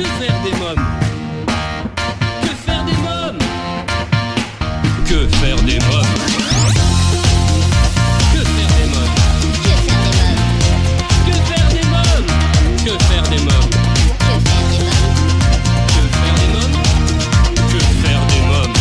Que faire des mômes Que faire des mômes Que faire des mômes Que faire des mômes Que faire des mômes Que faire des mômes Que faire des mômes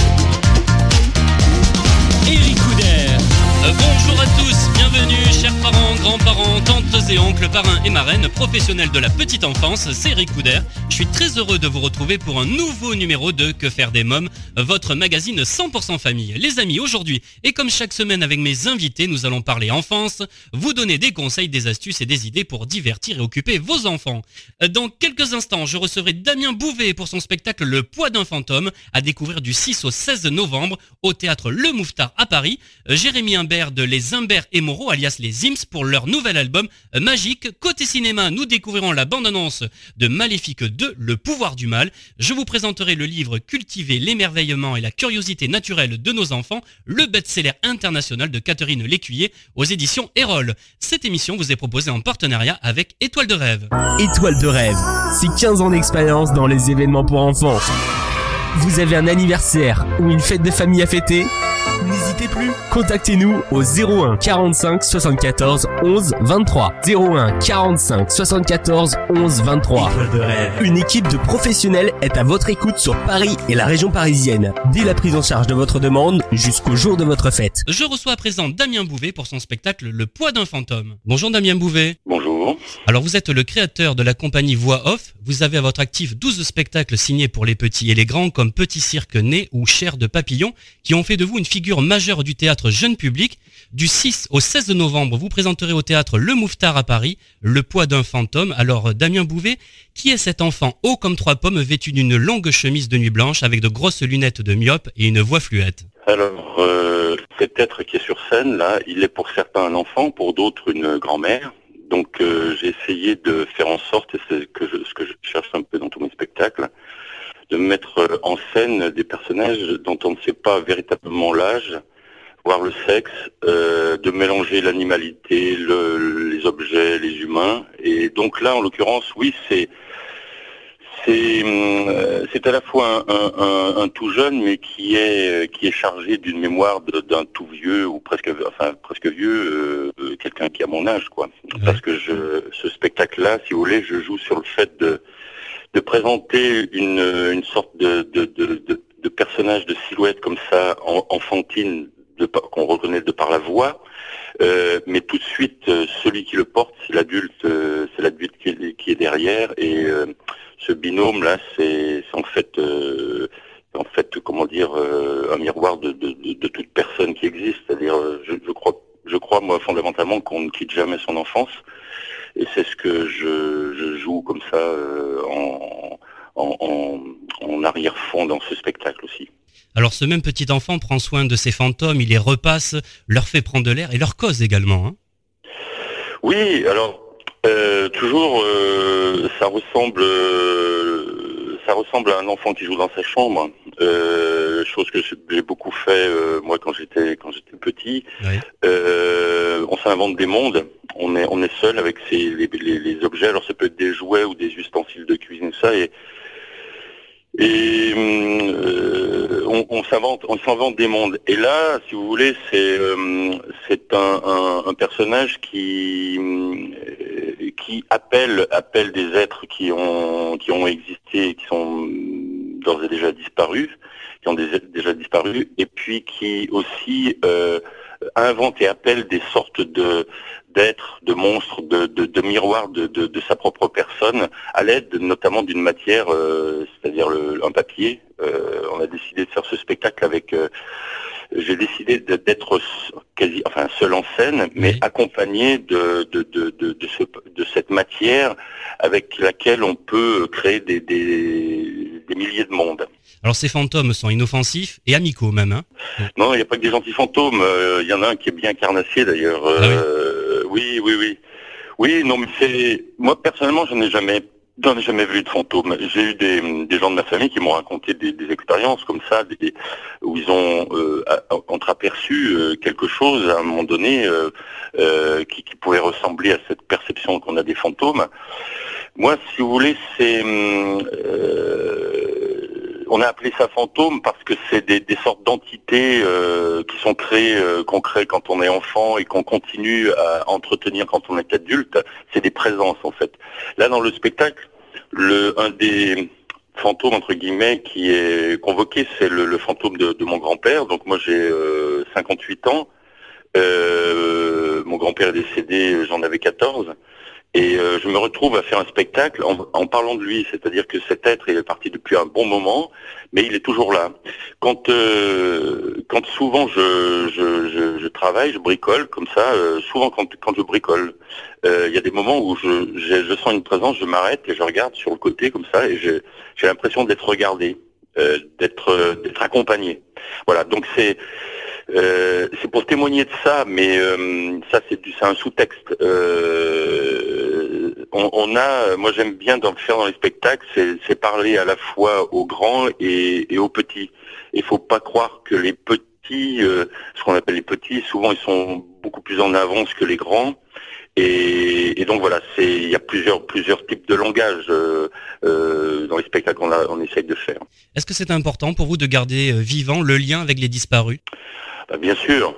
Bonjour à tous, bienvenue chers parents grands-parents, tantes et oncles, parrains et marraines, professionnels de la petite enfance, c'est Eric Couder. Je suis très heureux de vous retrouver pour un nouveau numéro de Que faire des mômes, votre magazine 100% famille. Les amis, aujourd'hui, et comme chaque semaine avec mes invités, nous allons parler enfance, vous donner des conseils, des astuces et des idées pour divertir et occuper vos enfants. Dans quelques instants, je recevrai Damien Bouvet pour son spectacle Le poids d'un fantôme, à découvrir du 6 au 16 novembre au théâtre Le Mouffetard à Paris. Jérémy Imbert de Les Imbert et Moreau, alias les Ims, pour leur nouvel album Magique. Côté cinéma, nous découvrirons la bande-annonce de Maléfique 2, Le pouvoir du mal. Je vous présenterai le livre Cultiver l'émerveillement et la curiosité naturelle de nos enfants, le best-seller international de Catherine Lécuyer aux éditions Erol. Cette émission vous est proposée en partenariat avec Étoile de rêve. Étoile de rêve, c'est 15 ans d'expérience dans les événements pour enfants. Vous avez un anniversaire ou une fête de famille à fêter? Plus, contactez-nous au 01 45 74 11 23. 01 45 74 11 23. Une équipe de professionnels est à votre écoute sur Paris et la région parisienne, dès la prise en charge de votre demande jusqu'au jour de votre fête. Je reçois à présent Damien Bouvet pour son spectacle Le poids d'un fantôme. Bonjour Damien Bouvet. Bonjour. Alors vous êtes le créateur de la compagnie Voix Off. Vous avez à votre actif 12 spectacles signés pour les petits et les grands comme Petit Cirque Né ou Chair de Papillon qui ont fait de vous une figure majeure du théâtre jeune public. Du 6 au 16 novembre, vous présenterez au théâtre Le Mouffetard à Paris Le poids d'un fantôme. Alors Damien Bouvet, qui est cet enfant haut comme trois pommes vêtu d'une longue chemise de nuit blanche avec de grosses lunettes de myope et une voix fluette? Alors, euh, cet être qui est sur scène, là, il est pour certains un enfant, pour d'autres une grand-mère. Donc, euh, j'ai essayé de faire en sorte, et c'est ce que je cherche un peu dans tous mes spectacles, de mettre euh, en scène des personnages dont on ne sait pas véritablement l'âge, voire le sexe, euh, de mélanger l'animalité, le- les objets, les humains. Et donc là, en l'occurrence, oui, c'est c'est hum, euh, c'est à la fois un, un- un- un tout jeune, mais qui est euh, qui est chargé d'une mémoire d'un tout vieux ou presque enfin presque vieux, euh, quelqu'un qui a mon âge, quoi. Parce que je ce spectacle-là, si vous voulez, je joue sur le fait de de présenter une une sorte de de de, de, de personnage de silhouette comme ça en- enfantine de par- qu'on reconnaît de par la voix. Euh, mais tout de suite, euh, celui qui le porte, c'est l'adulte, euh, c'est l'adulte qui, est- qui est derrière, et ce binôme là, c'est en fait, en fait, comment dire, un miroir de, de, de, toute personne qui existe. C'est-à-dire, je, je crois, je crois moi fondamentalement qu'on ne quitte jamais son enfance, et c'est ce que je, je joue comme ça en, en, en, en arrière-fond dans ce spectacle aussi. Alors ce même petit enfant prend soin de ses fantômes, il les repasse, leur fait prendre de l'air et leur cause également. hein. Oui, alors euh, toujours, euh, ça ressemble, euh, ça ressemble à un enfant qui joue dans sa chambre. Euh, chose que j'ai beaucoup fait moi quand j'étais quand j'étais petit. On s'invente des mondes. On est on est seul avec ses, les, les, les objets. Alors ça peut être des jouets ou des ustensiles de cuisine, ça et et hum, euh, on, on s'invente, des mondes. Et là, si vous voulez, c'est c'est un, personnage qui hum, euh, qui appelle appelle des êtres qui ont existé, qui sont hum, d'ores et déjà disparus, qui ont déjà disparu, et puis qui aussi euh, invente et appelle des sortes de d'êtres, de monstres, de, de, de miroirs de, de, de sa propre personne, à l'aide notamment d'une matière, euh, c'est-à-dire le- un papier. Euh, on a décidé de faire ce spectacle avec. euh, J'ai décidé d'être quasi, enfin seul en scène, mais Oui. accompagné de de, de, de, de, ce, de cette matière avec laquelle on peut créer des, des, des milliers de mondes. Alors ces fantômes sont inoffensifs et amicaux même. hein? Non, il n'y a pas que des gentils fantômes. euh, Il y en a un qui est bien carnassier d'ailleurs. Ah Euh, oui, oui, oui. Oui, non, mais c'est moi personnellement, je n'ai jamais, j'en ai jamais vu de fantômes. J'ai eu des, gens de ma famille qui m'ont raconté des, expériences comme ça, où ils ont euh, entreaperçu euh, quelque chose à un moment donné euh, euh, qui, qui pouvait ressembler à cette perception qu'on a des fantômes. Moi, si vous voulez, c'est euh, on a appelé ça fantôme parce que c'est des, sortes d'entités euh, qui sont créées, euh, qu'on crée quand on est enfant et qu'on continue à entretenir quand on est adulte. C'est des présences en fait. Là, dans le spectacle, le un des fantômes entre guillemets qui est convoqué, c'est le, fantôme de, mon grand-père. Donc moi, j'ai 58 ans. mon grand-père est décédé, j'en avais 14. Et euh, je me retrouve à faire un spectacle en, parlant de lui, c'est-à-dire que cet être est parti depuis un bon moment, mais il est toujours là. Quand, euh, quand souvent je, je, je, travaille, je bricole comme ça, euh, souvent quand, quand je bricole, il y a des moments où je, je, sens une présence, je m'arrête et je regarde sur le côté comme ça, et j'ai l'impression d'être regardé, d'être d'être accompagné. Voilà, donc c'est euh, c'est pour témoigner de ça, mais euh, ça c'est un sous-texte. Euh, on, a, moi j'aime bien dans, faire dans les spectacles, c'est parler à la fois aux grands et, aux petits. Il faut pas croire que les petits, ce qu'on appelle les petits, souvent ils sont beaucoup plus en avance que les grands. Et, donc voilà, il y a plusieurs plusieurs types de langage dans les spectacles qu'on on essaye de faire. Est-ce que c'est important pour vous de garder vivant le lien avec les disparus? Bah, bien sûr,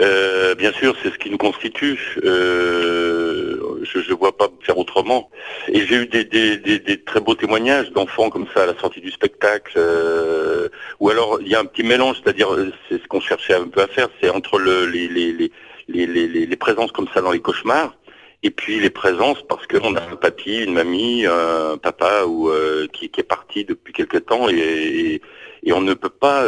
euh, bien sûr, c'est ce qui nous constitue. Euh, je ne vois pas faire autrement. Et j'ai eu des, des, très beaux témoignages d'enfants comme ça à la sortie du spectacle. Euh, ou alors il y a un petit mélange, c'est-à-dire c'est ce qu'on cherchait un peu à faire, c'est entre le, les, les, les, les, les présences comme ça dans les cauchemars et puis les présences parce qu'on a un papy, une mamie, un papa ou qui, qui, est parti depuis quelque temps et, et, on ne peut pas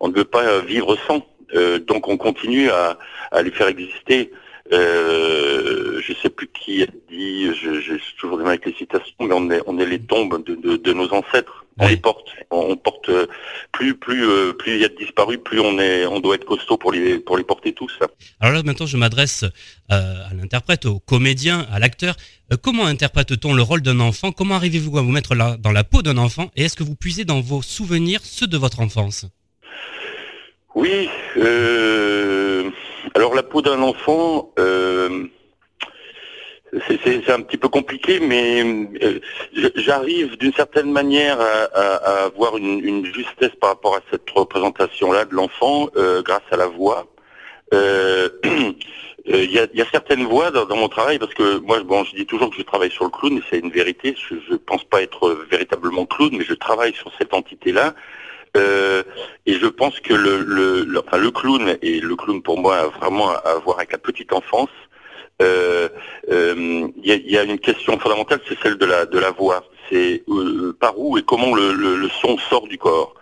on ne peut pas vivre sans. Euh, donc on continue à, les faire exister. Euh, je sais plus qui a dit, je, je suis toujours avec les citations, mais on est, on est les tombes de, nos ancêtres. On les porte. On, porte euh, plus, plus, euh, plus il y a de disparus, plus on est, on doit être costaud pour les, pour les porter tous. Alors là, maintenant, je m'adresse à l'interprète, au comédien, à l'acteur. comment interprète-t-on le rôle d'un enfant? Comment arrivez-vous à vous mettre là, dans la peau d'un enfant? Et est-ce que vous puisez dans vos souvenirs ceux de votre enfance? Oui, euh, alors la peau d'un enfant, euh, c'est un petit peu compliqué, mais euh, j'arrive d'une certaine manière à, avoir une, justesse par rapport à cette représentation-là de l'enfant grâce à la voix. Il y, a, certaines voix dans, mon travail parce que moi, bon, je dis toujours que je travaille sur le clown et c'est une vérité. Je ne pense pas être véritablement clown, mais je travaille sur cette entité-là. Euh, et je pense que le, le, enfin, le clown, et le clown pour moi a vraiment à voir avec la petite enfance, il euh, euh, y, a, une question fondamentale, c'est celle de la, de la voix. C'est par où et comment le, le, son sort du corps.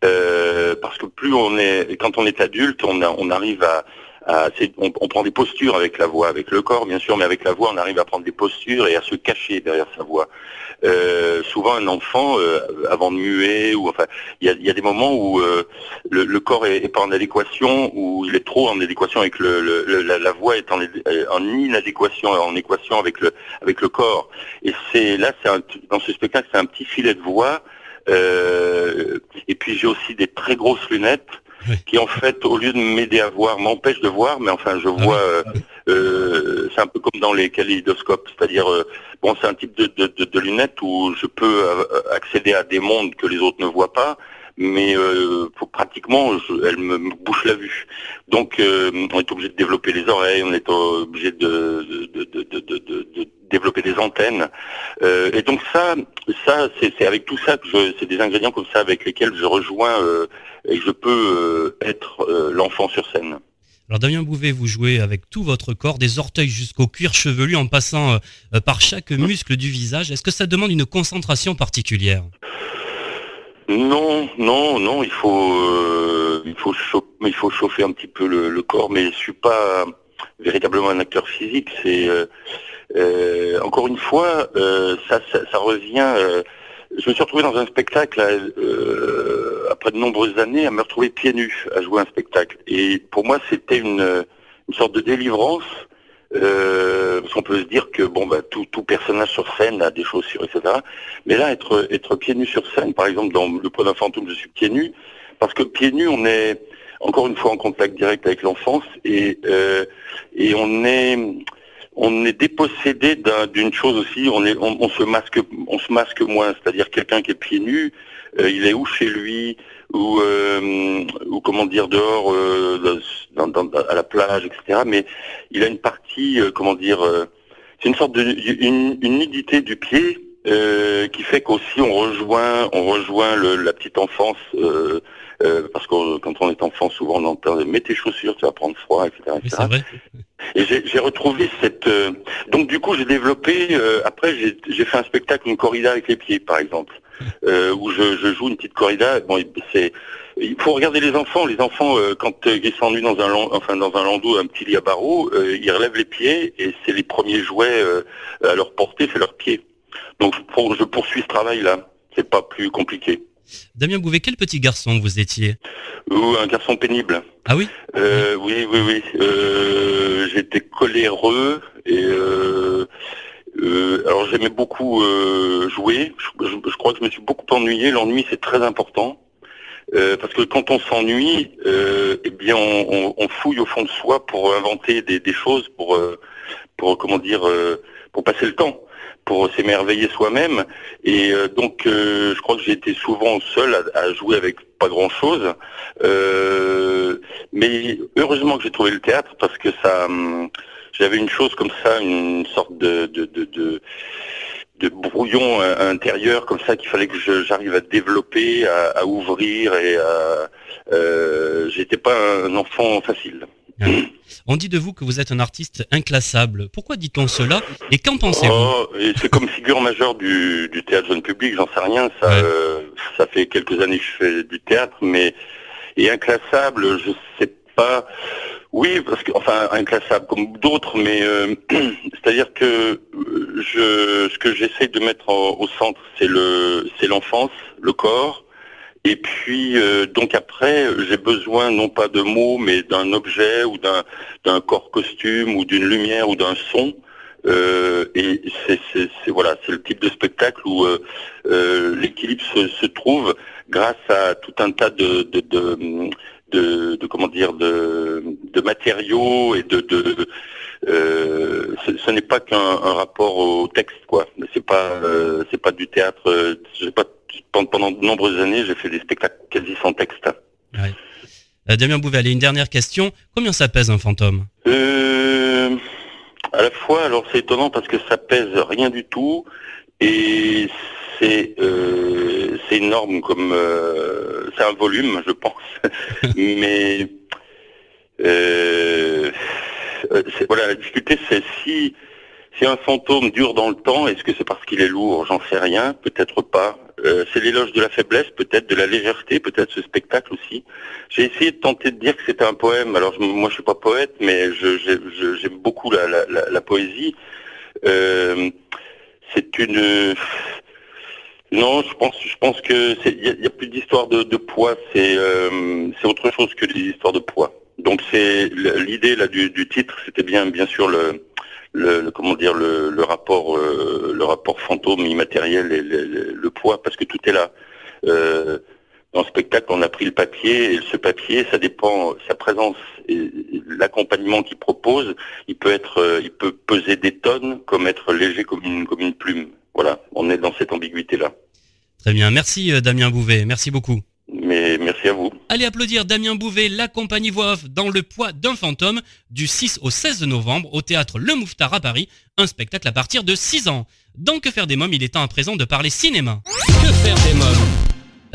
parce que plus on est, quand on est adulte, on, on arrive à, on, on, prend des postures avec la voix, avec le corps bien sûr, mais avec la voix, on arrive à prendre des postures et à se cacher derrière sa voix. Euh, souvent, un enfant, euh, avant de muer, ou enfin, il y a, des moments où euh, le, corps est, pas en adéquation, ou il est trop en adéquation avec le, la, voix est en, en, inadéquation, en équation avec le avec le corps. Et c'est là, c'est dans ce spectacle, c'est un petit filet de voix. et puis j'ai aussi des très grosses lunettes qui en fait, au lieu de m'aider à voir, m'empêche de voir, mais enfin, je ah vois. Euh, euh, c'est un peu comme dans les kaléidoscopes, c'est-à-dire, euh, bon, c'est un type de, de, de, de, lunettes où je peux accéder à des mondes que les autres ne voient pas, mais pour, pratiquement, elle me, bouche la vue. Donc, on est obligé de développer les oreilles, on est obligé de, de développer des antennes. Euh, et donc ça, ça c'est avec tout ça que c'est des ingrédients comme ça avec lesquels je rejoins euh, et je peux euh, être l'enfant sur scène. Alors Damien Bouvet, vous jouez avec tout votre corps, des orteils jusqu'au cuir chevelu en passant par chaque muscle du visage. Est-ce que ça demande une concentration particulière? Non, non, non. Il faut, il faut, chauffer, il faut chauffer un petit peu le, corps, mais je suis pas véritablement un acteur physique. C'est euh, encore une fois, euh, ça, ça, revient. Euh, je me suis retrouvé dans un spectacle après de nombreuses années à me retrouver pieds nus à jouer un spectacle. Et pour moi, c'était une, une sorte de délivrance. Euh, parce qu'on peut se dire que bon bah tout, tout personnage sur scène a des chaussures etc mais là être être pieds nus sur scène par exemple dans le d'un fantôme je suis pieds nus parce que pieds nus on est encore une fois en contact direct avec l'enfance et euh, et on est on est dépossédé d'une chose aussi, on, est, on, se masque, on se masque moins, c'est-à-dire quelqu'un qui est pieds nus, euh, il est où chez lui, ou, euh, comment dire dehors, euh, à la plage, etc. Mais il a une partie, comment dire, c'est une sorte de une, nudité du pied qui fait qu'aussi on rejoint, on rejoint la petite enfance. Parce que quand on est enfant, souvent on entend « mets tes chaussures, tu vas prendre froid, etc. etc. Vrai. Et j'ai retrouvé cette... donc du coup, j'ai développé... après, j'ai fait un spectacle, une corrida avec les pieds, par exemple. Euh, où je, joue une petite corrida. Bon, c'est il faut regarder les enfants. Les enfants, euh, quand euh, ils s'ennuient dans un enfin dans un landau, un petit lit à barreaux, ils relèvent les pieds et c'est les premiers jouets à leur portée, c'est leurs pieds. Donc je poursuis ce travail-là. C'est pas plus compliqué. Damien Bouvet, quel petit garçon vous étiez Un garçon pénible. Ah oui Oui, oui, oui. J'étais coléreux et euh, alors j'aimais beaucoup euh, jouer. Je, crois que je me suis beaucoup ennuyé. L'ennui c'est très important euh, parce que quand on s'ennuie, eh bien on, fouille au fond de soi pour inventer des, choses, pour pour comment dire, pour passer le temps, pour s'émerveiller soi-même. Et donc je crois que j'ai été souvent seul à, à, jouer avec pas grand chose. mais heureusement que j'ai trouvé le théâtre parce que ça hum, j'avais une chose comme ça, une sorte de, de, de, de, brouillon intérieur comme ça qu'il fallait que j'arrive à développer, à, ouvrir et à, euh, j'étais pas un enfant facile. On dit de vous que vous êtes un artiste inclassable. Pourquoi dit-on cela et qu'en pensez-vous oh, C'est comme figure majeure du, du théâtre jeune public, j'en sais rien. Ça, euh, ça fait quelques années que je fais du théâtre, mais et inclassable, je sais pas. Oui, parce que enfin inclassable comme d'autres, mais euh, c'est-à-dire que euh, je, ce que j'essaie de mettre au centre, c'est le, c'est l'enfance, le corps, et puis euh, donc après, j'ai besoin non pas de mots, mais d'un objet ou d'un corps costume ou d'une lumière ou d'un son. et c'est, voilà, c'est le type de spectacle où l'équilibre se, se, trouve grâce à tout un tas de, de, de de, comment dire de, de matériaux et de, de euh, ce, n'est pas qu'un rapport au texte quoi. C'est pas euh, c'est pas du théâtre. Euh, pas pendant de nombreuses années j'ai fait des spectacles quasi sans texte. Ouais. Damien Bouvet, allez, une dernière question. Combien ça pèse un fantôme? À la fois, alors c'est étonnant parce que ça pèse rien du tout et c'est c'est énorme comme c'est un volume, je pense. Mais euh, voilà, la difficulté, c'est si si un fantôme dure dans le temps, est-ce que c'est parce qu'il est lourd? J'en sais rien, peut-être pas. Euh, c'est l'éloge de la faiblesse, peut-être de la légèreté, peut-être ce spectacle aussi. J'ai essayé de tenter de dire que c'était un poème. Alors moi, je suis pas poète, mais j'aime beaucoup la, la, la, poésie. Euh, c'est une non, je pense, je pense que il y, a plus d'histoire de, poids. C'est euh, autre chose que des histoires de poids. Donc c'est l'idée là du, titre, c'était bien bien sûr le, le, comment dire le, le rapport euh, le rapport fantôme immatériel et le, poids parce que tout est là. Euh, dans le spectacle, on a pris le papier et ce papier, ça dépend sa présence et l'accompagnement qu'il propose. Il peut être, euh, il peut peser des tonnes comme être léger comme une comme une plume. Voilà, on est dans cette ambiguïté-là. Très bien, merci euh, Damien Bouvet, merci beaucoup. Mais merci à vous. Allez applaudir Damien Bouvet, la compagnie voix off dans le poids d'un fantôme du 6 au 16 novembre au théâtre Le Mouffetard à Paris, un spectacle à partir de 6 ans. Dans Que faire des mômes, il est temps à présent de parler cinéma. Que faire des mômes?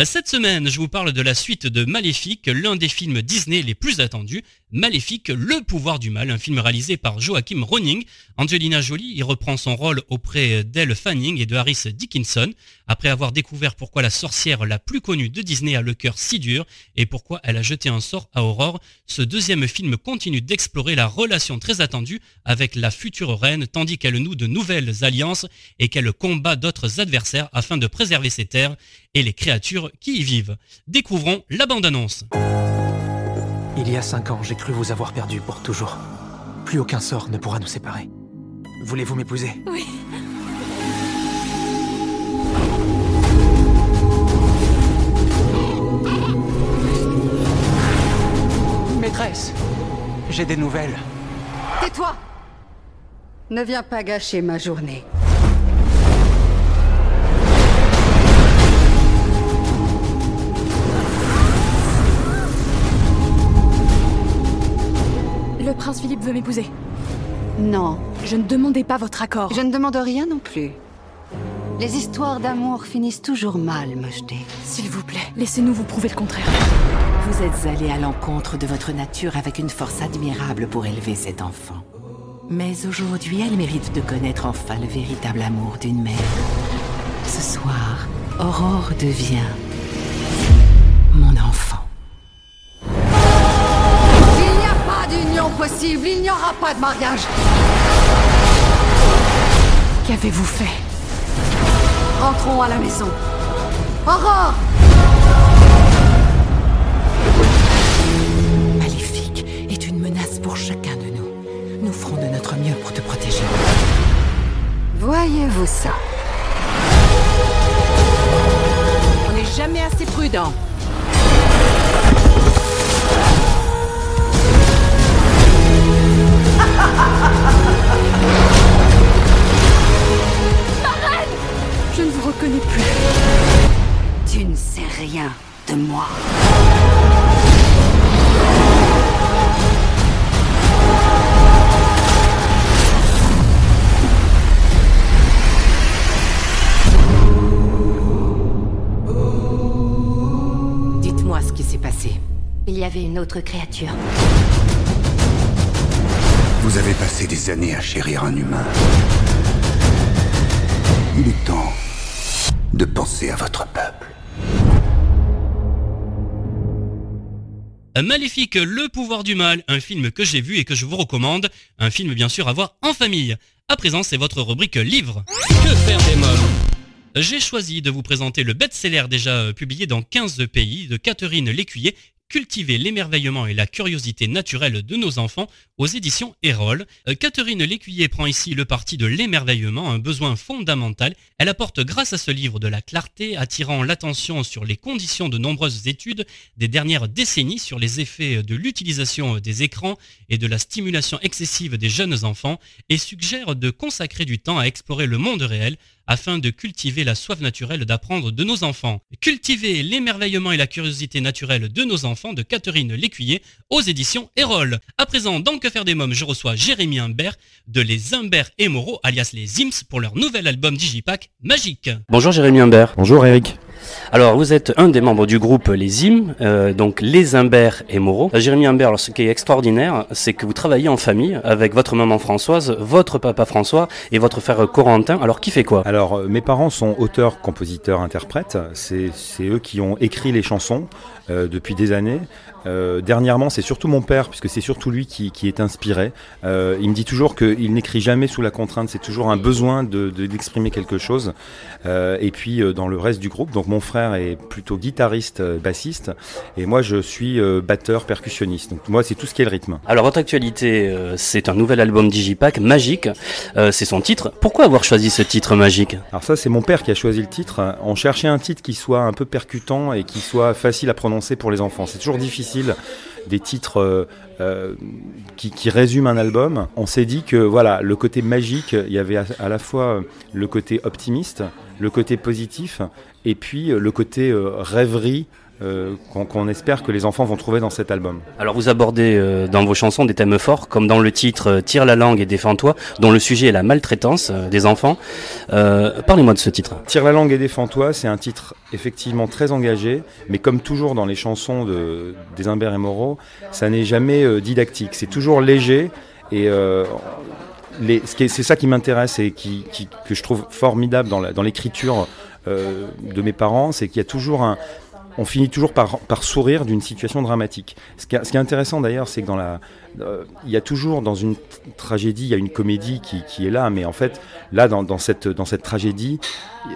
Cette semaine, je vous parle de la suite de Maléfique, l'un des films Disney les plus attendus. Maléfique, le pouvoir du mal, un film réalisé par Joachim Ronning. Angelina Jolie y reprend son rôle auprès d'Elle Fanning et de Harris Dickinson. Après avoir découvert pourquoi la sorcière la plus connue de Disney a le cœur si dur et pourquoi elle a jeté un sort à Aurore, ce deuxième film continue d'explorer la relation très attendue avec la future reine tandis qu'elle noue de nouvelles alliances et qu'elle combat d'autres adversaires afin de préserver ses terres et les créatures qui y vivent. Découvrons la bande-annonce. Il y a cinq ans, j'ai cru vous avoir perdu pour toujours. Plus aucun sort ne pourra nous séparer. Voulez-vous m'épouser? Oui. Maîtresse, j'ai des nouvelles. Tais-toi Ne viens pas gâcher ma journée. Prince Philippe veut m'épouser. Non, Je ne demandais pas votre accord. je ne demande rien non plus. Les histoires d'amour finissent toujours mal, Mojde. S'il vous plaît, laissez-nous vous prouver le contraire. Vous êtes allé à l'encontre de votre nature avec une force admirable pour élever cet enfant. Mais aujourd'hui, elle mérite de connaître enfin le véritable amour d'une mère. Ce soir, Aurore devient il n'y aura pas de mariage. Qu'avez-vous fait? Rentrons à la maison. Aurore Maléfique est une menace pour chacun de nous. Nous ferons de notre mieux pour te protéger. Voyez-vous ça? On n'est jamais assez prudent. Je ne vous reconnais plus. Tu ne sais rien de moi. Dites-moi ce qui s'est passé. Il y avait une autre créature. Vous avez passé des années à chérir un humain. Il est temps de penser à votre peuple. Maléfique, le pouvoir du mal, un film que j'ai vu et que je vous recommande, un film bien sûr à voir en famille. À présent, c'est votre rubrique livre. Que faire des mômes? J'ai choisi de vous présenter le best-seller déjà euh, publié dans 15 pays de Catherine Lécuyer, Cultiver l'émerveillement et la curiosité naturelle de nos enfants aux éditions Erol. Euh, Catherine Lécuyer prend ici le parti de l'émerveillement, un besoin fondamental. Elle apporte grâce à ce livre de la clarté, attirant l'attention sur les conditions de nombreuses études des dernières décennies sur les effets de l'utilisation des écrans et de la stimulation excessive des jeunes enfants et suggère de consacrer du temps à explorer le monde réel afin de cultiver la soif naturelle d'apprendre de nos enfants. Cultiver l'émerveillement et la curiosité naturelle de nos enfants de Catherine Lécuyer aux éditions Erol. À présent, dans Que faire des mômes, je reçois Jérémy Imbert de Les Imbert et Moreau, alias les Ims, pour leur nouvel album Digipack Magique. Bonjour Jérémy Imbert. Bonjour Eric. Alors, vous êtes un des membres du groupe Les Hymnes, euh, donc Les Imbert et Moreau. Euh, Jérémy Imbert, ce qui est extraordinaire, c'est que vous travaillez en famille avec votre maman Françoise, votre papa François et votre frère Corentin. Alors, qui fait quoi? Alors, euh, mes parents sont auteurs, compositeurs, interprètes. C'est eux qui ont écrit les chansons depuis des années. Euh, dernièrement, c'est surtout mon père, puisque c'est surtout lui qui, qui est inspiré. Euh, il me dit toujours qu'il n'écrit jamais sous la contrainte, c'est toujours un besoin de- de- d'exprimer quelque chose. Euh, et puis, dans le reste du groupe, donc mon frère est plutôt guitariste, bassiste, et moi je suis batteur, percussionniste. Donc moi, c'est tout ce qui est le rythme. Alors, votre actualité, c'est un nouvel album Digipack Magique. C'est son titre. Pourquoi avoir choisi ce titre magique? Alors ça, c'est mon père qui a choisi le titre. On cherchait un titre qui soit un peu percutant et qui soit facile à prononcer pour les enfants. C'est toujours difficile des titres euh, euh, qui, résument un album. On s'est dit que voilà, le côté magique, il y avait à, la fois le côté optimiste, le côté positif, et puis euh, le côté euh, rêverie euh, qu'on espère que les enfants vont trouver dans cet album. Alors, vous abordez euh, dans vos chansons des thèmes forts, comme dans le titre euh, Tire la langue et défends-toi, dont le sujet est la maltraitance euh, des enfants. Parlez-moi de ce titre. Tire la langue et défends-toi, c'est un titre effectivement très engagé, mais comme toujours dans les chansons de, des Imbert et Moreau, ça n'est jamais didactique, c'est toujours léger et c'est ça qui m'intéresse et qui, qui- que je trouve formidable dans l'écriture euh, de mes parents, c'est qu'il y a toujours un, on finit toujours par, sourire d'une situation dramatique. Ce qui, est- intéressant d'ailleurs, c'est que dans la, euh, il y a toujours dans une tragédie, il y a une comédie qui, est là, mais en fait, là, dans, dans cette, dans cette tragédie,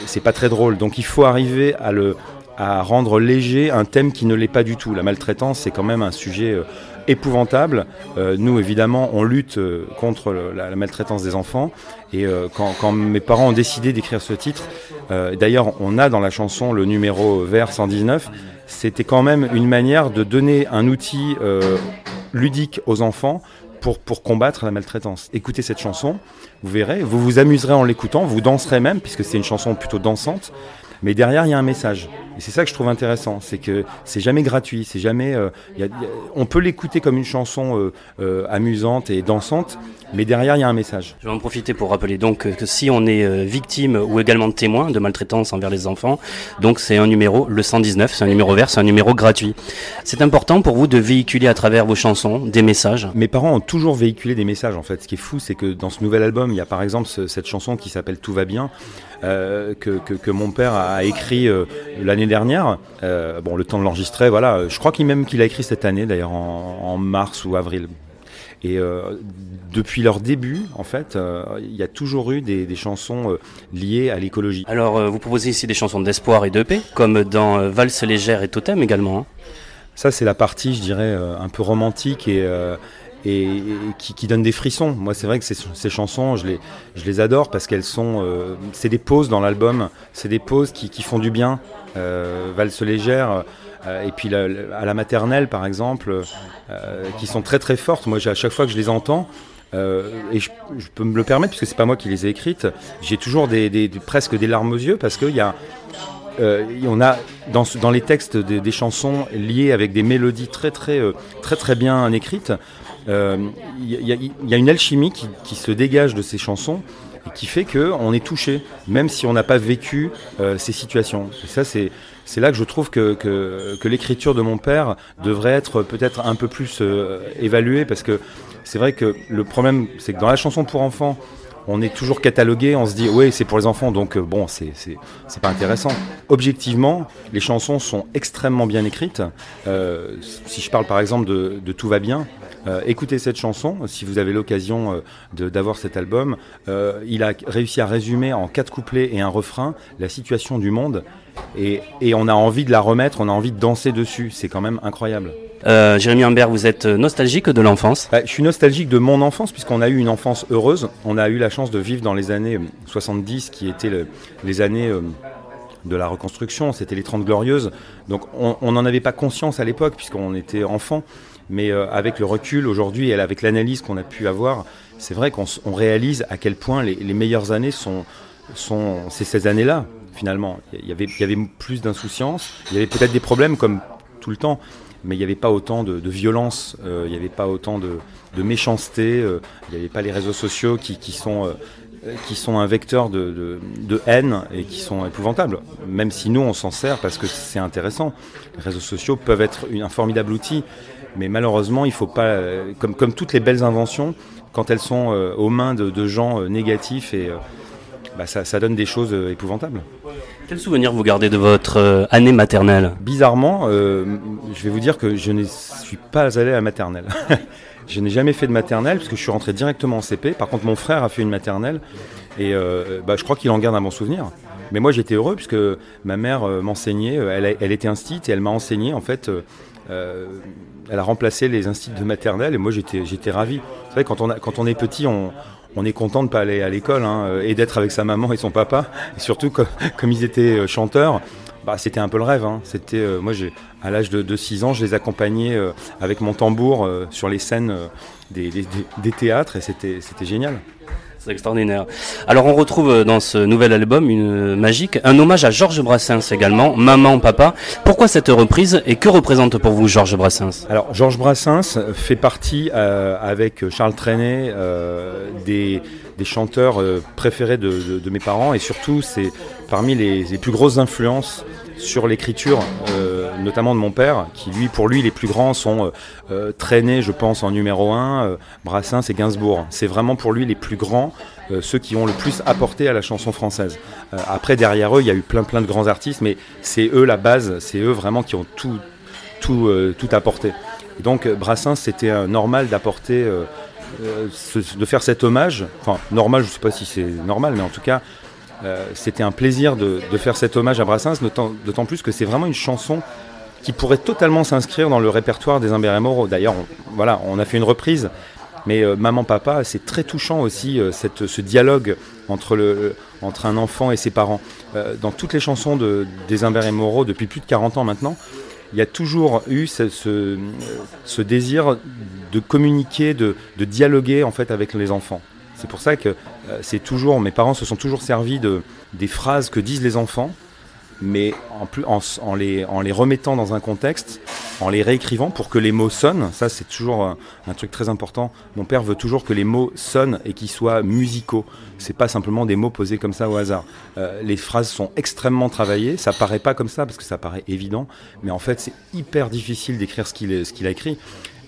c'est pas très drôle. Donc il faut arriver à le à rendre léger un thème qui ne l'est pas du tout. La maltraitance, c'est quand même un sujet euh, épouvantable. Euh, nous, évidemment, on lutte euh, contre la maltraitance des enfants. Et euh, quand, quand mes parents ont décidé d'écrire ce titre, euh, d'ailleurs, on a dans la chanson le numéro vert 119, c'était quand même une manière de donner un outil euh, ludique aux enfants pour, pour combattre la maltraitance. Écoutez cette chanson, vous verrez, vous vous amuserez en l'écoutant, vous danserez même, puisque c'est une chanson plutôt dansante, mais derrière, il y a un message. Et c'est ça que je trouve intéressant, c'est que c'est jamais gratuit, c'est jamais. Euh, on peut l'écouter comme une chanson euh, euh, amusante et dansante, mais derrière il y a un message. Je vais en profiter pour rappeler donc que si on est euh, victime ou également témoin de maltraitance envers les enfants, donc c'est un numéro, le 119, c'est un numéro vert, c'est un numéro gratuit. C'est important pour vous de véhiculer à travers vos chansons des messages. Mes parents ont toujours véhiculé des messages en fait. Ce qui est fou, c'est que dans ce nouvel album, il y a par exemple ce, cette chanson qui s'appelle Tout va bien. Euh, que, que, que, mon père a écrit euh, l'année dernière. Euh, bon, le temps de l'enregistrer, voilà. Je crois qu'il même qu'il a écrit cette année, d'ailleurs en, en, mars ou avril. Et euh, depuis leur début, en fait, euh, il y a toujours eu des, des chansons liées à l'écologie. Alors, vous proposez ici des chansons d'espoir et de paix, comme dans Valse légère et Totem également. Hein Ça, c'est la partie, je dirais, un peu romantique et et, et qui, qui, donne des frissons. Moi, c'est vrai que ces, ces, chansons, je les, je les adore parce qu'elles sont. Euh, c'est des pauses dans l'album, c'est des pauses qui, qui, font du bien. Euh, Valse légère. Euh, et puis à la maternelle, par exemple, euh, qui sont très très fortes. Moi, à chaque fois que je les entends, euh, et je, peux me le permettre puisque c'est pas moi qui les ai écrites. J'ai toujours presque des larmes aux yeux parce qu'il y a on a dans, les textes des, chansons liées avec des mélodies très très très très, bien écrites. Il y, a une alchimie qui, se dégage de ces chansons et qui fait qu'on est touché, même si on n'a pas vécu ces situations. Ça, c'est c'est là que je trouve que, que, l'écriture de mon père devrait être peut-être un peu plus euh, évaluée, parce que c'est vrai que le problème, c'est que dans la chanson pour enfants, on est toujours catalogué, on se dit oui c'est pour les enfants donc euh, bon c'est pas intéressant. Objectivement, les chansons sont extrêmement bien écrites. Euh, si je parle par exemple de, Tout va bien, écoutez cette chanson si vous avez l'occasion d'avoir cet album. Il a réussi à résumer en quatre couplets et un refrain la situation du monde et, et on a envie de la remettre, on a envie de danser dessus. C'est quand même incroyable. Euh, Jérémy Humbert, vous êtes nostalgique de l'enfance? Bah, Je suis nostalgique de mon enfance puisqu'on a eu une enfance heureuse. On a eu la chance de vivre dans les années 70 qui étaient le, les années euh, de la reconstruction, c'était les 30 glorieuses. Donc on n'en avait pas conscience à l'époque puisqu'on était enfant. Mais euh, avec le recul aujourd'hui et avec l'analyse qu'on a pu avoir, c'est vrai qu'on réalise à quel point les, les meilleures années sont, ces années-là finalement. Il y avait, plus d'insouciance, il y avait peut-être des problèmes comme tout le temps, mais il n'y avait pas autant de, violence, euh, il n'y avait pas autant de, méchanceté, euh, il n'y avait pas les réseaux sociaux qui, euh, sont un vecteur de, haine et qui sont épouvantables. Même si nous, on s'en sert parce que c'est intéressant. Les réseaux sociaux peuvent être un formidable outil, mais malheureusement, il faut pas, comme, toutes les belles inventions, quand elles sont aux mains de, gens négatifs, et, bah, ça, ça, donne des choses épouvantables. Quel souvenir vous gardez de votre année maternelle? Bizarrement, je vais vous dire que je ne suis pas allé à la maternelle. Je n'ai jamais fait de maternelle parce que je suis rentré directement en CP. Par contre, mon frère a fait une maternelle et euh, bah, je crois qu'il en garde un bon souvenir. Mais moi, j'étais heureux puisque ma mère euh, m'enseignait. Elle, elle, était instite et elle m'a enseigné. En fait, euh, elle a remplacé les instituts de maternelle et moi, j'étais, j'étais ravi. Vous savez, quand on, a, quand on est petit, on, on est content de pas aller à l'école hein, et d'être avec sa maman et son papa. Et surtout, comme, comme ils étaient chanteurs, bah, c'était un peu le rêve. Hein. C'était, euh, moi, j'ai, à l'âge de, de 6 ans, je les accompagnais euh, avec mon tambour euh, sur les scènes des, des, des, théâtres et c'était, c'était génial. C'est extraordinaire. Alors on retrouve dans ce nouvel album une magique, un hommage à Georges Brassens également, Maman, Papa. Pourquoi cette reprise et que représente pour vous Georges Brassens? Alors Georges Brassens fait partie euh, avec Charles Trenet euh, des, des, chanteurs euh, préférés de, de, de, mes parents et surtout c'est parmi les, les, plus grosses influences sur l'écriture, euh, notamment de mon père, qui lui, pour lui, les plus grands sont euh, euh, traînés, je pense, en numéro 1, Brassens et Gainsbourg. C'est vraiment pour lui les plus grands, ceux qui ont le plus apporté à la chanson française. après, derrière eux, il y a eu plein plein de grands artistes, mais c'est eux la base, c'est eux vraiment qui ont tout, tout, tout apporté. Et donc, Brassens, c'était normal d'apporter, de faire cet hommage. Enfin, normal, je ne sais pas si c'est normal, mais en tout cas, euh, c'était un plaisir de, faire cet hommage à Brassens, d'autant plus que c'est vraiment une chanson qui pourrait totalement s'inscrire dans le répertoire des Imbert et Moreau. D'ailleurs, voilà, on a fait une reprise, mais euh, Maman Papa, c'est très touchant aussi euh, ce dialogue entre, un enfant et ses parents. Dans toutes les chansons de, des Imbert et Moreau, depuis plus de 40 ans maintenant, il y a toujours eu ce, désir de communiquer, de, de, dialoguer en fait avec les enfants. C'est pour ça que c'est toujours, mes parents se sont toujours servis de, des phrases que disent les enfants mais en, plus, en, les, en les remettant dans un contexte, en les réécrivant pour que les mots sonnent. Ça, c'est toujours un, un, truc très important. Mon père veut toujours que les mots sonnent et qu'ils soient musicaux. C'est pas simplement des mots posés comme ça au hasard. Euh, les phrases sont extrêmement travaillées. Ça paraît pas comme ça parce que ça paraît évident, mais en fait, c'est hyper difficile d'écrire ce qu'il qu'il a écrit.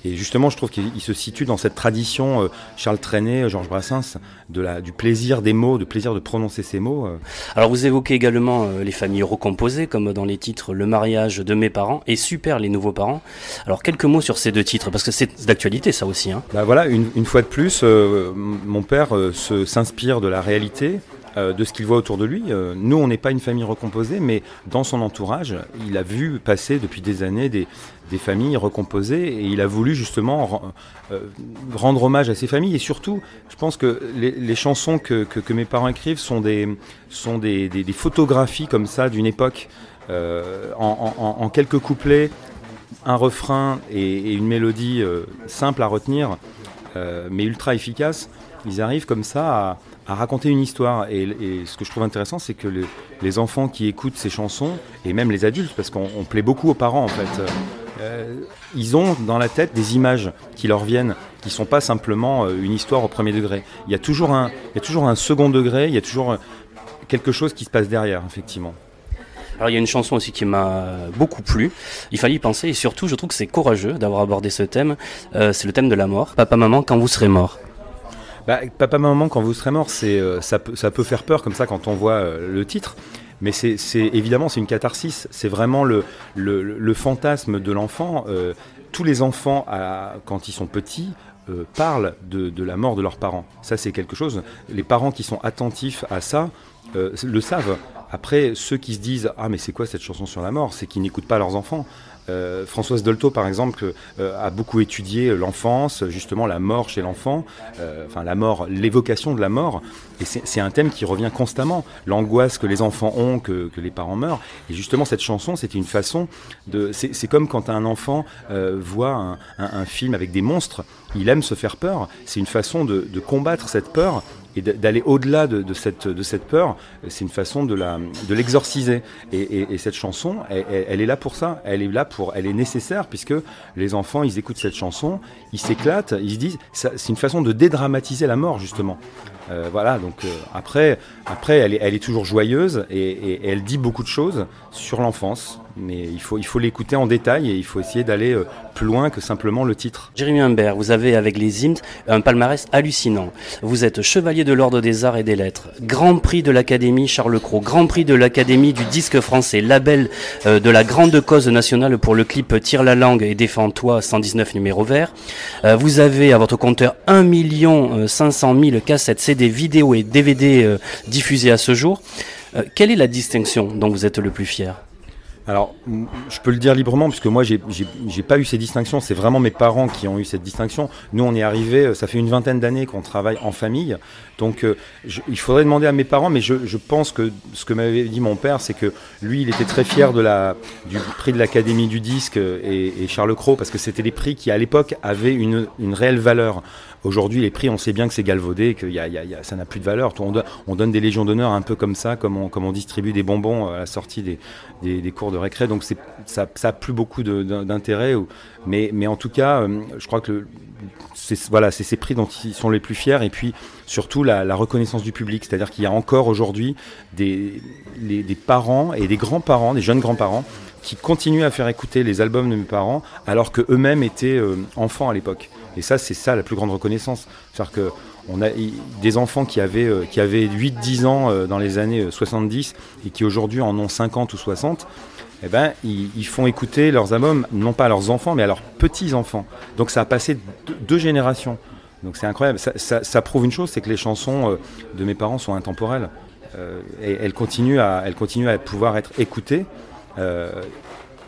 Et justement, je trouve qu'il se situe dans cette tradition, euh, Charles Trenet, Georges Brassens, de la, du plaisir des mots, du plaisir de prononcer ces mots. Euh. Alors vous évoquez également euh, les familles recomposées, comme dans les titres Le mariage de mes parents et Super les nouveaux parents. Alors quelques mots sur ces deux titres, parce que c'est d'actualité ça aussi. Hein. Bah voilà, une, une fois de plus, euh, mon père s'inspire de la réalité de ce qu'il voit autour de lui. nous, on n'est pas une famille recomposée, mais dans son entourage, il a vu passer depuis des années des, des familles recomposées et il a voulu justement euh, rendre hommage à ces familles et surtout je pense que les, chansons que, que, mes parents écrivent sont des, sont des, des, photographies comme ça d'une époque euh, en, quelques couplets un refrain et, et une mélodie euh, simple à retenir euh, mais ultra efficace ils arrivent comme ça à, à raconter une histoire. Et, ce que je trouve intéressant, c'est que les, enfants qui écoutent ces chansons, et même les adultes, parce qu'on plaît beaucoup aux parents en fait, euh, ils ont dans la tête des images qui leur viennent, qui sont pas simplement euh, une histoire au premier degré. Il y a toujours un, il y a toujours un second degré, il y a toujours quelque chose qui se passe derrière, effectivement. Alors il y a une chanson aussi qui m'a beaucoup plu. Il fallait y penser et surtout je trouve que c'est courageux d'avoir abordé ce thème. Euh, c'est le thème de la mort. Papa maman quand vous serez mort? Bah, papa maman quand vous serez mort, c'est euh, ça, peut, ça peut faire peur comme ça quand on voit euh, le titre. Mais c'est évidemment c'est une catharsis. C'est vraiment le, le, le, fantasme de l'enfant. Euh, tous les enfants à, quand ils sont petits euh, parlent de, de, la mort de leurs parents. Ça, c'est quelque chose. Les parents qui sont attentifs à ça euh, le savent. Après, ceux qui se disent Ah, mais c'est quoi cette chanson sur la mort? C'est qu'ils n'écoutent pas leurs enfants. Euh, Françoise Dolto, par exemple, euh, a beaucoup étudié l'enfance, justement la mort chez l'enfant, euh, enfin la mort, l'évocation de la mort. Et c'est un thème qui revient constamment, l'angoisse que les enfants ont que, les parents meurent. Et justement, cette chanson, c'était une façon de. C'est comme quand un enfant euh, voit un, film avec des monstres, il aime se faire peur. C'est une façon de, combattre cette peur et d'aller au-delà de, cette, peur, c'est une façon de l'exorciser. Et, cette chanson, elle, elle, est là pour ça. Elle est là pour, elle est nécessaire puisque les enfants, ils écoutent cette chanson, ils s'éclatent, ils se disent, c'est une façon de dédramatiser la mort justement. Euh, voilà, donc euh, après, après elle, est, toujours joyeuse et, elle dit beaucoup de choses sur l'enfance, mais il faut il faut l'écouter en détail et il faut essayer d'aller euh, plus loin que simplement le titre. Jérémy Humbert, vous avez avec les hymnes un palmarès hallucinant. Vous êtes chevalier de l'ordre des arts et des lettres, grand prix de l'Académie Charles Cros, grand prix de l'Académie du disque français, label euh, de la grande cause nationale pour le clip Tire la langue et défends-toi 119 numéro vert. Euh, vous avez à votre compteur 1 500 000 cassettes CD, vidéo et DVD diffusés à ce jour. Quelle est la distinction dont vous êtes le plus fier? Alors, je peux le dire librement, puisque moi, j'ai pas eu ces distinctions. C'est vraiment mes parents qui ont eu cette distinction. Nous, on est arrivé, ça fait une vingtaine d'années qu'on travaille en famille. Donc, euh, il faudrait demander à mes parents, mais je, pense que ce que m'avait dit mon père, c'est que lui, il était très fier de la, du prix de l'Académie du disque et, Charles Cros, parce que c'était des prix qui, à l'époque, avaient une, une réelle valeur. Aujourd'hui, les prix, on sait bien que c'est galvaudé, que a, ça n'a plus de valeur. On, donne des légions d'honneur un peu comme ça, comme on, distribue des bonbons à la sortie des, des, des cours de récré. Donc ça n'a plus beaucoup d'intérêt. Mais, mais en tout cas, je crois que c'est voilà, ces prix dont ils sont les plus fiers. Et puis surtout la, la reconnaissance du public. C'est-à-dire qu'il y a encore aujourd'hui des, des parents et des grands-parents, des jeunes grands-parents, qui continuent à faire écouter les albums de mes parents alors qu'eux-mêmes étaient euh, enfants à l'époque. Et ça, c'est ça la plus grande reconnaissance. C'est-à-dire que on a des enfants qui avaient, euh, qui avaient 8-10 ans euh, dans les années 70 et qui aujourd'hui en ont 50 ou 60. Eh ben, ils, font écouter leurs albums, non pas à leurs enfants, mais à leurs petits-enfants. Donc ça a passé deux, générations. Donc c'est incroyable. Ça, prouve une chose, c'est que les chansons euh, de mes parents sont intemporelles. Euh, et elles continuent, à, elles continuent à pouvoir être écoutées. Euh,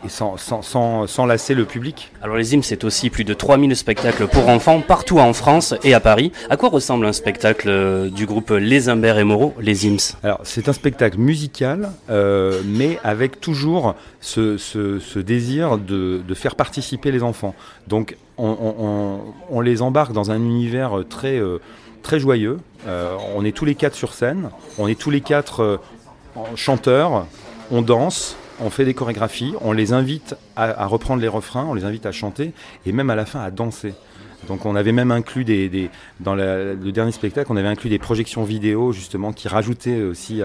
et sans, sans, sans, sans, lasser le public. Alors les IMS, c'est aussi plus de 3000 spectacles pour enfants partout en France et à Paris. À quoi ressemble un spectacle euh, du groupe Les Imbert et Moreau, les IMS? Alors c'est un spectacle musical, euh, mais avec toujours ce, ce, ce désir de, de, faire participer les enfants. Donc on, on, on, les embarque dans un univers très, euh, très joyeux. Euh, on est tous les quatre sur scène, on est tous les quatre chanteurs, on danse, on fait des chorégraphies, on les invite à, reprendre les refrains, on les invite à chanter et même à la fin à danser. Donc on avait même inclus des, dans le dernier spectacle, on avait inclus des projections vidéo justement qui rajoutaient aussi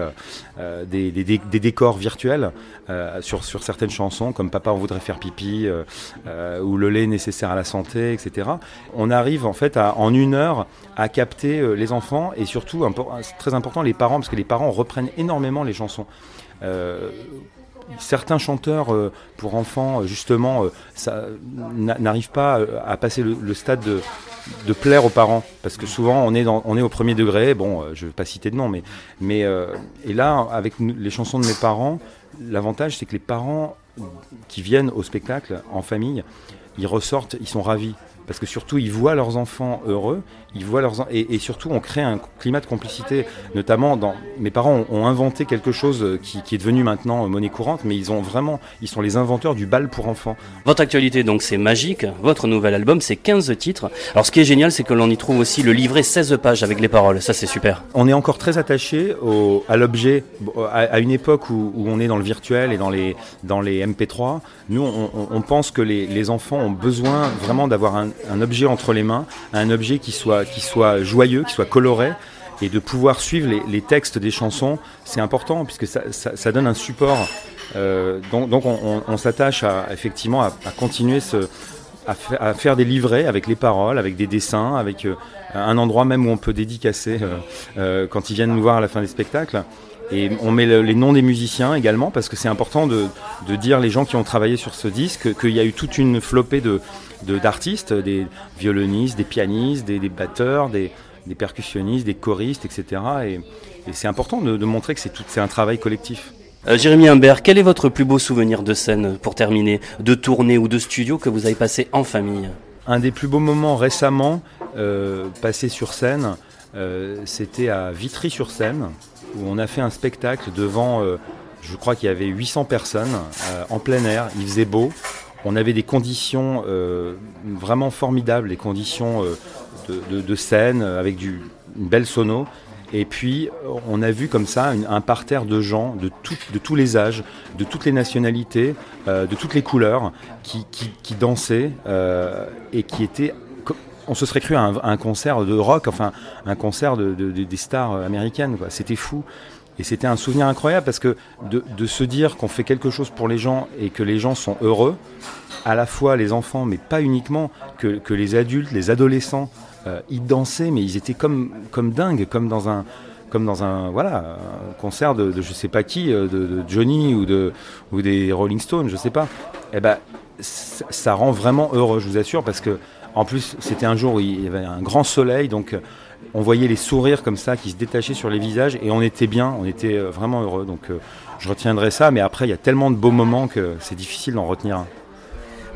euh, des, des, décors virtuels euh, sur, certaines chansons comme Papa on voudrait faire pipi euh, ou Le lait nécessaire à la santé, etc. On arrive en fait en une heure à capter les enfants et surtout, très important, les parents parce que les parents reprennent énormément les chansons certains chanteurs euh, pour enfants, justement, euh, n'arrivent pas euh, à passer le, stade de, plaire aux parents. Parce que souvent, on est, on est au premier degré. Bon, je ne vais pas citer de nom, mais. mais et là, avec les chansons de mes parents, l'avantage, c'est que les parents qui viennent au spectacle en famille, ils ressortent, ils sont ravis parce que surtout ils voient leurs enfants heureux, ils voient leurs et, et, surtout on crée un climat de complicité. Notamment, dans mes parents ont, ont inventé quelque chose qui, qui, est devenu maintenant monnaie courante, mais ils ont vraiment, ils sont les inventeurs du bal pour enfants. Votre actualité donc c'est magique. Votre nouvel album c'est 15 titres. Alors ce qui est génial c'est que l'on y trouve aussi le livret 16 pages avec les paroles. Ça c'est super. On est encore très attaché au, à l'objet. À, à, une époque où, où, on est dans le virtuel et dans les dans les MP3, nous on, on pense que les, les enfants ont besoin vraiment d'avoir un, un objet entre les mains, un objet qui soit, qui soit joyeux, qui soit coloré, et de pouvoir suivre les, textes des chansons, c'est important puisque ça, donne un support. Euh, donc, on, s'attache effectivement à, continuer à, fa à, faire des livrets avec les paroles, avec des dessins, avec euh, un endroit même où on peut dédicacer euh, euh, quand ils viennent nous voir à la fin des spectacles. Et on met le, les noms des musiciens également parce que c'est important de, de, dire les gens qui ont travaillé sur ce disque qu'il y a eu toute une flopée de d'artistes, de, des violonistes, des pianistes, des, des batteurs, des, des, percussionnistes, des choristes, etc. Et, et c'est important de, de, montrer que c'est un travail collectif. Euh, Jérémy Humbert, quel est votre plus beau souvenir de scène pour terminer, de tournée ou de studio que vous avez passé en famille? Un des plus beaux moments récemment euh, passés sur scène, euh, c'était à Vitry-sur-Seine, où on a fait un spectacle devant, euh, je crois qu'il y avait 800 personnes, en plein air, il faisait beau. On avait des conditions euh, vraiment formidables, des conditions de, de, scène avec du, une belle sono. Et puis, on a vu comme ça un parterre de gens de, tous les âges, de toutes les nationalités, euh, de toutes les couleurs, qui, dansaient euh, et qui étaient on se serait cru à un, concert de rock, enfin un concert de, de, de des stars américaines. C'était fou. Et c'était un souvenir incroyable parce que de, se dire qu'on fait quelque chose pour les gens et que les gens sont heureux, à la fois les enfants, mais pas uniquement, que, les adultes, les adolescents, euh, ils dansaient, mais ils étaient comme, comme dingues, comme dans un, comme dans un voilà concert de, de je sais pas qui, de, de, Johnny ou, de, ou des Rolling Stones, je sais pas. Eh ben ça rend vraiment heureux, je vous assure, parce que en plus, c'était un jour où il y avait un grand soleil, donc on voyait les sourires comme ça qui se détachaient sur les visages et on était bien, on était vraiment heureux. Donc je retiendrai ça, mais après, il y a tellement de beaux moments que c'est difficile d'en retenir un.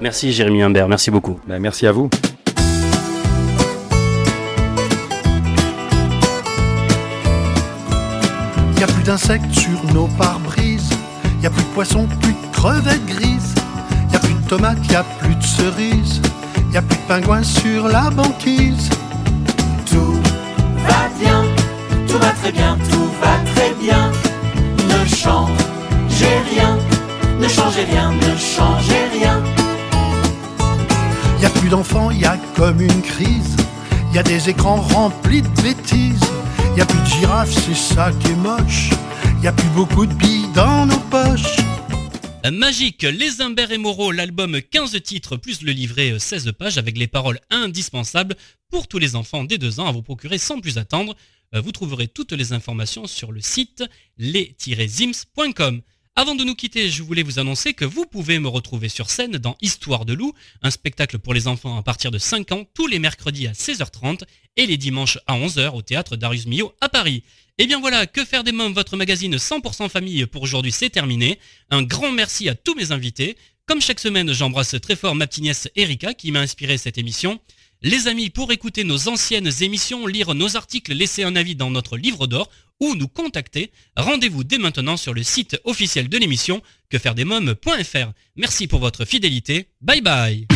Merci Jérémy Humbert, merci beaucoup. Ben, merci à vous. Il n'y a plus d'insectes sur nos pare-brises, il n'y a plus de poissons, plus de crevettes grises, il n'y a plus de tomates, il n'y a plus de cerises. Y a plus de pingouins sur la banquise. Tout va très bien, tout va très bien. Ne changez rien, ne changez rien, ne changez rien. Y a plus d'enfants, y a comme une crise. Y a des écrans remplis de bêtises. Y a plus de girafes, c'est ça qui est moche. Y a plus beaucoup de billes dans nos poches. Magique, Les Imbert et Moreau, l'album 15 titres plus le livret 16 pages avec les paroles indispensables pour tous les enfants dès 2 ans à vous procurer sans plus attendre. Vous trouverez toutes les informations sur le site les-zims.com. Avant de nous quitter, je voulais vous annoncer que vous pouvez me retrouver sur scène dans Histoire de loup, un spectacle pour les enfants à partir de 5 ans tous les mercredis à 16h30 et les dimanches à 11h au théâtre Darius Milhaud à Paris. Et eh bien voilà, que faire des mômes, votre magazine 100% famille pour aujourd'hui c'est terminé. Un grand merci à tous mes invités. Comme chaque semaine, j'embrasse très fort ma petite nièce Erika qui m'a inspiré cette émission. Les amis, pour écouter nos anciennes émissions, lire nos articles, laisser un avis dans notre livre d'or ou nous contacter, rendez-vous dès maintenant sur le site officiel de l'émission quefairedesmoms.fr. Merci pour votre fidélité. Bye bye